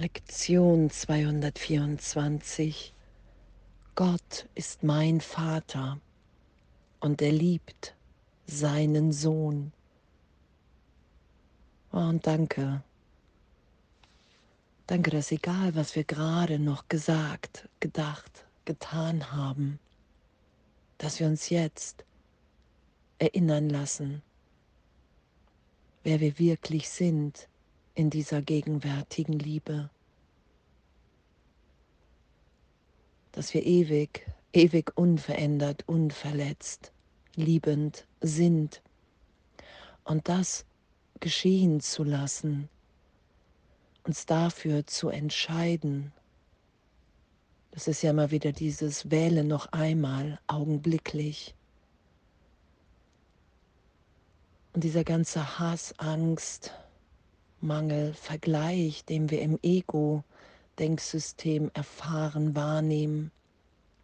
Lektion 224. Gott ist mein Vater und er liebt seinen Sohn. Oh, und danke. Danke, dass egal, was wir gerade noch gesagt, gedacht, getan haben, dass wir uns jetzt erinnern lassen, wer wir wirklich sind in dieser gegenwärtigen Liebe. Dass wir ewig, ewig unverändert, unverletzt, liebend sind. Und das geschehen zu lassen, uns dafür zu entscheiden. Das ist ja immer wieder dieses Wähle noch einmal, augenblicklich. Und dieser ganze Hass, Angst, Mangel, Vergleich, den wir im Ego-Denksystem erfahren, wahrnehmen,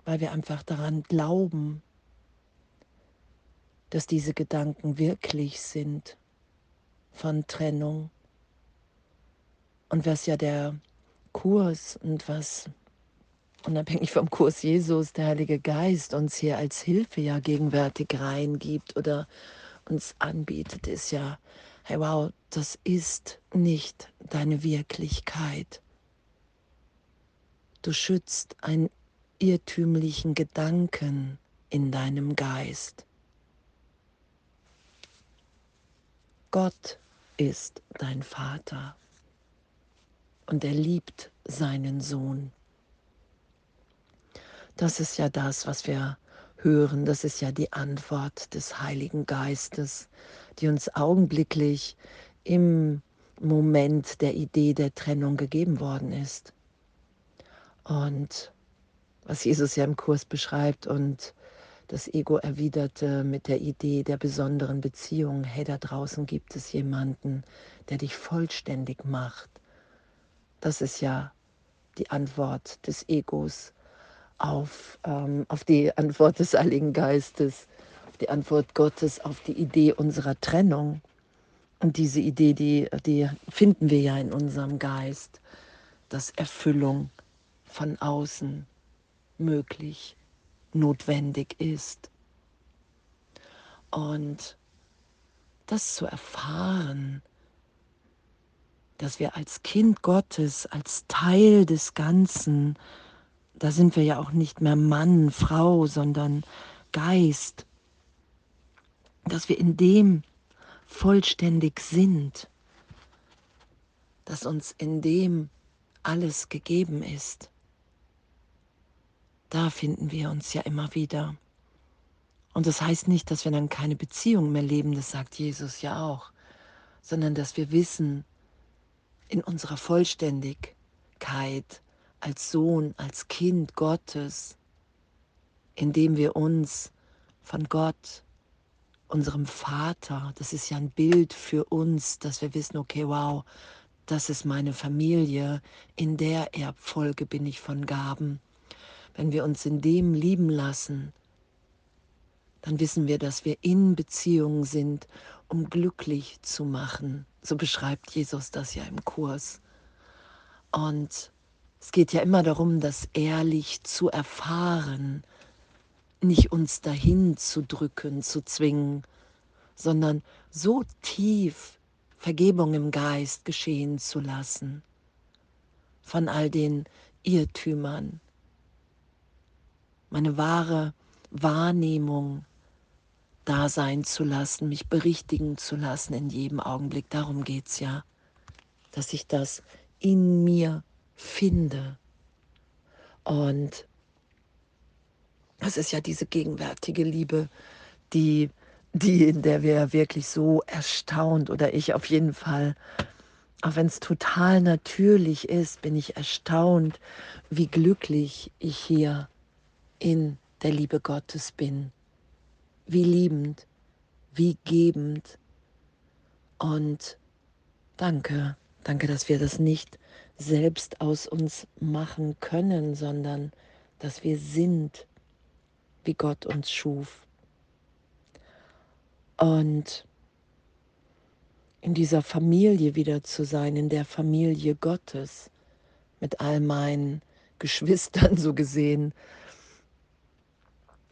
weil wir einfach daran glauben, dass diese Gedanken wirklich sind von Trennung. Und was ja der Kurs und was unabhängig vom Kurs Jesus der Heilige Geist uns hier als Hilfe ja gegenwärtig reingibt oder uns anbietet, ist ja, hey wow, das ist nicht deine Wirklichkeit. Du schützt einen irrtümlichen Gedanken in deinem Geist. Gott ist dein Vater und er liebt seinen Sohn. Das ist ja das, was wir hören. Das ist ja die Antwort des Heiligen Geistes, die uns augenblicklich im Moment der Idee der Trennung gegeben worden ist. Und was Jesus ja im Kurs beschreibt und das Ego erwiderte mit der Idee der besonderen Beziehung, hey, da draußen gibt es jemanden, der dich vollständig macht. Das ist ja die Antwort des Egos auf, ähm, auf die Antwort des Heiligen Geistes, die Antwort Gottes auf die Idee unserer Trennung. Und diese Idee, die, die finden wir ja in unserem Geist, dass Erfüllung von außen möglich, notwendig ist. Und das zu erfahren, dass wir als Kind Gottes, als Teil des Ganzen da sind wir ja auch nicht mehr Mann, Frau, sondern Geist, dass wir in dem vollständig sind, dass uns in dem alles gegeben ist. Da finden wir uns ja immer wieder. Und das heißt nicht, dass wir dann keine Beziehung mehr leben, das sagt Jesus ja auch, sondern dass wir wissen, in unserer Vollständigkeit, als Sohn, als Kind Gottes, indem wir uns von Gott, unserem Vater, das ist ja ein Bild für uns, dass wir wissen, okay, wow, das ist meine Familie, in der Erbfolge bin ich von Gaben. Wenn wir uns in dem lieben lassen, dann wissen wir, dass wir in Beziehungen sind, um glücklich zu machen. So beschreibt Jesus das ja im Kurs. Und es geht ja immer darum, das ehrlich zu erfahren, nicht uns dahin zu drücken, zu zwingen, sondern so tief Vergebung im Geist geschehen zu lassen von all den Irrtümern. Meine wahre Wahrnehmung da sein zu lassen, mich berichtigen zu lassen in jedem Augenblick. Darum geht es ja, dass ich das in mir finde. Und es ist ja diese gegenwärtige Liebe, die, die, in der wir wirklich so erstaunt oder ich auf jeden Fall, auch wenn es total natürlich ist, bin ich erstaunt, wie glücklich ich hier in der Liebe Gottes bin. Wie liebend, wie gebend. Und danke, danke, dass wir das nicht selbst aus uns machen können, sondern dass wir sind, wie Gott uns schuf. Und in dieser Familie wieder zu sein, in der Familie Gottes, mit all meinen Geschwistern so gesehen.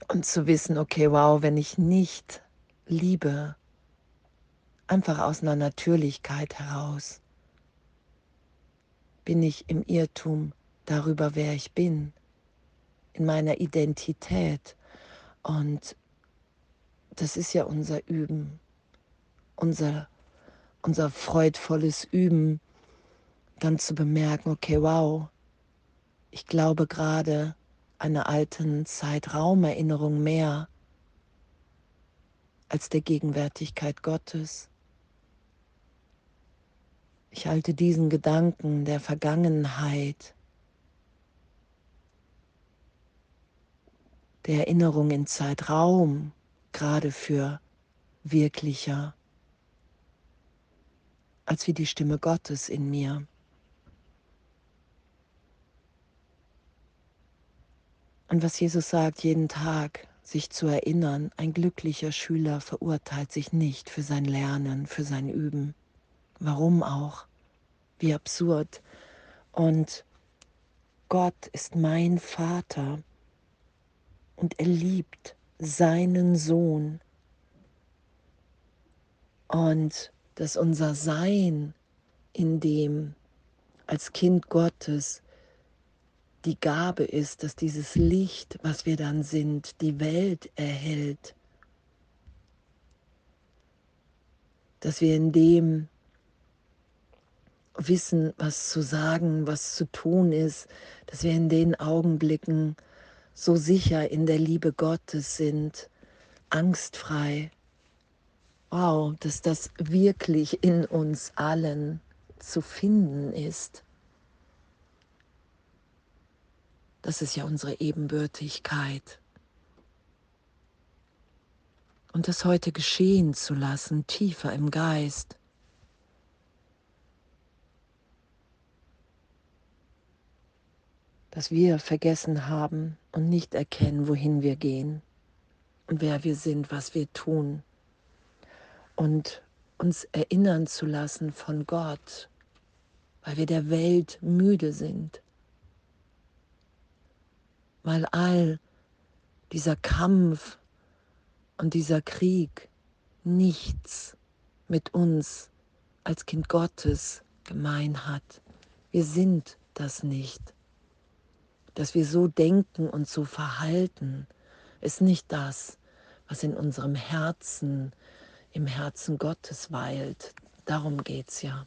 Und zu wissen, okay, wow, wenn ich nicht liebe, einfach aus einer Natürlichkeit heraus, bin ich im Irrtum darüber, wer ich bin, in meiner Identität. Und das ist ja unser Üben, unser, unser freudvolles Üben, dann zu bemerken, okay, wow, ich glaube gerade einer alten Zeitraumerinnerung mehr als der Gegenwärtigkeit Gottes. Ich halte diesen Gedanken der Vergangenheit, der Erinnerung in Zeitraum gerade für wirklicher als wie die Stimme Gottes in mir. Und was Jesus sagt, jeden Tag sich zu erinnern, ein glücklicher Schüler verurteilt sich nicht für sein Lernen, für sein Üben. Warum auch? Wie absurd. Und Gott ist mein Vater und er liebt seinen Sohn. Und dass unser Sein in dem als Kind Gottes die Gabe ist, dass dieses Licht, was wir dann sind, die Welt erhält. Dass wir in dem wissen, was zu sagen, was zu tun ist, dass wir in den Augenblicken so sicher in der Liebe Gottes sind, angstfrei. Wow, dass das wirklich in uns allen zu finden ist. Das ist ja unsere Ebenbürtigkeit. Und das heute geschehen zu lassen, tiefer im Geist. Dass wir vergessen haben und nicht erkennen, wohin wir gehen und wer wir sind, was wir tun. Und uns erinnern zu lassen von Gott, weil wir der Welt müde sind, weil all dieser Kampf und dieser Krieg nichts mit uns als Kind Gottes gemein hat. Wir sind das nicht dass wir so denken und so verhalten, ist nicht das, was in unserem Herzen, im Herzen Gottes weilt. Darum geht es ja.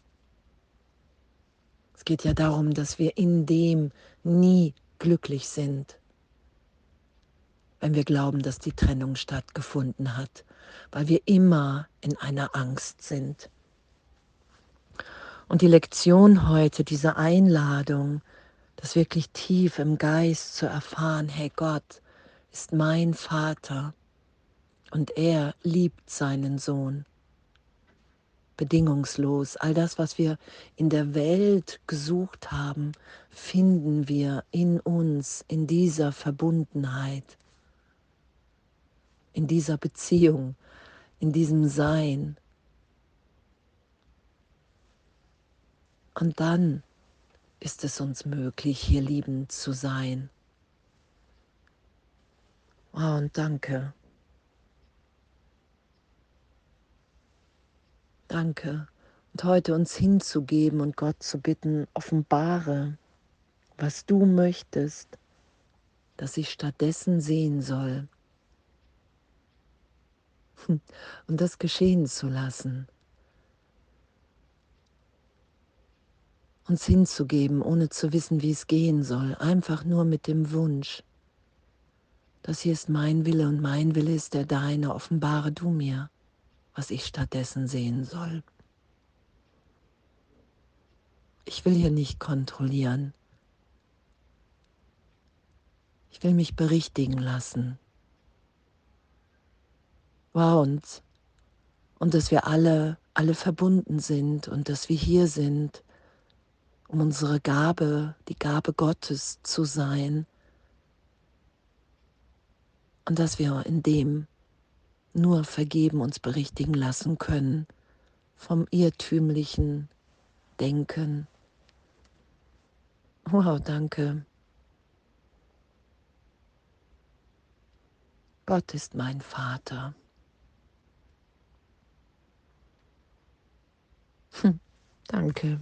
Es geht ja darum, dass wir in dem nie glücklich sind, wenn wir glauben, dass die Trennung stattgefunden hat, weil wir immer in einer Angst sind. Und die Lektion heute, diese Einladung, das wirklich tief im Geist zu erfahren, hey Gott ist mein Vater und er liebt seinen Sohn. Bedingungslos. All das, was wir in der Welt gesucht haben, finden wir in uns, in dieser Verbundenheit, in dieser Beziehung, in diesem Sein. Und dann ist es uns möglich, hier liebend zu sein. Wow, und danke. Danke. Und heute uns hinzugeben und Gott zu bitten, offenbare, was du möchtest, dass ich stattdessen sehen soll. Und das geschehen zu lassen. Uns hinzugeben, ohne zu wissen, wie es gehen soll, einfach nur mit dem Wunsch, das hier ist mein Wille und mein Wille ist der deine, offenbare du mir, was ich stattdessen sehen soll. Ich will hier nicht kontrollieren. Ich will mich berichtigen lassen. Wow, und, und dass wir alle, alle verbunden sind und dass wir hier sind um unsere Gabe, die Gabe Gottes zu sein. Und dass wir in dem nur vergeben uns berichtigen lassen können vom irrtümlichen Denken. Wow, danke. Gott ist mein Vater. Hm, danke.